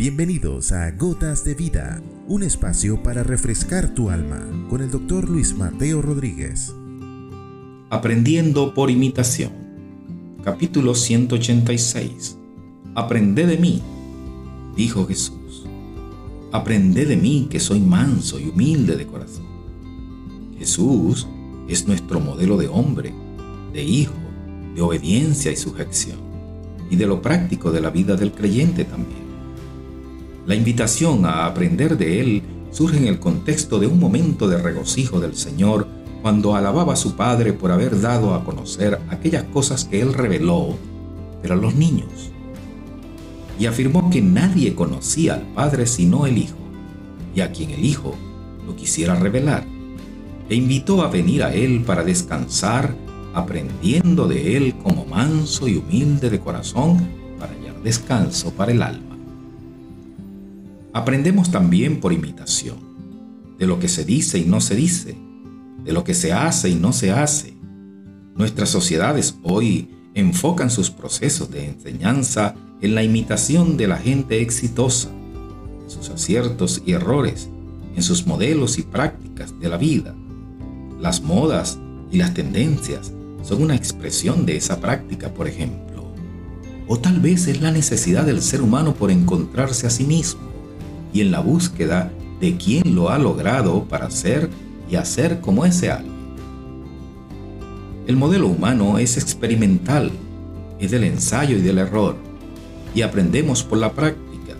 Bienvenidos a Gotas de Vida, un espacio para refrescar tu alma con el doctor Luis Mateo Rodríguez. Aprendiendo por imitación. Capítulo 186. Aprende de mí, dijo Jesús. Aprende de mí que soy manso y humilde de corazón. Jesús es nuestro modelo de hombre, de hijo, de obediencia y sujeción, y de lo práctico de la vida del creyente también. La invitación a aprender de Él surge en el contexto de un momento de regocijo del Señor cuando alababa a su Padre por haber dado a conocer aquellas cosas que Él reveló, pero a los niños. Y afirmó que nadie conocía al Padre sino el Hijo, y a quien el Hijo lo quisiera revelar, e invitó a venir a Él para descansar, aprendiendo de Él como manso y humilde de corazón para hallar descanso para el alma. Aprendemos también por imitación, de lo que se dice y no se dice, de lo que se hace y no se hace. Nuestras sociedades hoy enfocan sus procesos de enseñanza en la imitación de la gente exitosa, en sus aciertos y errores, en sus modelos y prácticas de la vida. Las modas y las tendencias son una expresión de esa práctica, por ejemplo. O tal vez es la necesidad del ser humano por encontrarse a sí mismo y en la búsqueda de quién lo ha logrado para ser y hacer como ese alguien. El modelo humano es experimental, es del ensayo y del error, y aprendemos por la práctica.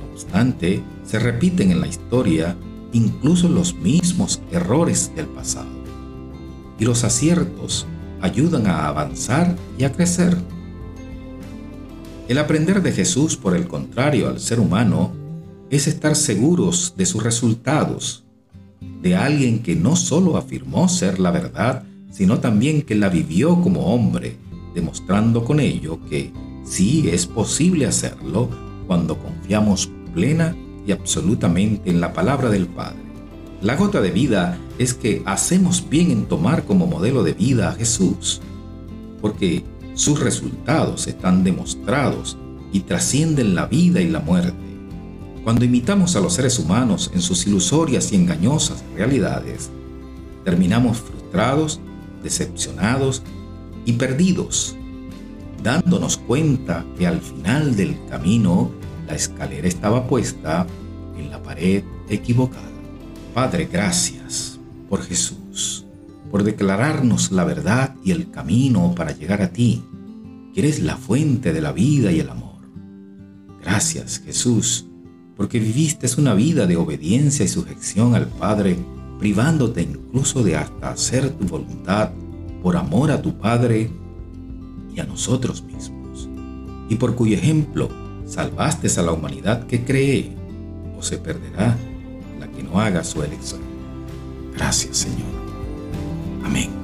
No obstante, se repiten en la historia incluso los mismos errores del pasado, y los aciertos ayudan a avanzar y a crecer. El aprender de Jesús, por el contrario, al ser humano, es estar seguros de sus resultados, de alguien que no solo afirmó ser la verdad, sino también que la vivió como hombre, demostrando con ello que sí es posible hacerlo cuando confiamos plena y absolutamente en la palabra del Padre. La gota de vida es que hacemos bien en tomar como modelo de vida a Jesús, porque sus resultados están demostrados y trascienden la vida y la muerte. Cuando imitamos a los seres humanos en sus ilusorias y engañosas realidades, terminamos frustrados, decepcionados y perdidos, dándonos cuenta que al final del camino la escalera estaba puesta en la pared equivocada. Padre, gracias por Jesús, por declararnos la verdad y el camino para llegar a ti, que eres la fuente de la vida y el amor. Gracias, Jesús, porque viviste una vida de obediencia y sujeción al Padre, privándote incluso de hasta hacer tu voluntad por amor a tu Padre y a nosotros mismos, y por cuyo ejemplo salvaste a la humanidad que cree, o se perderá la que no haga su elección. Gracias Señor. Amén.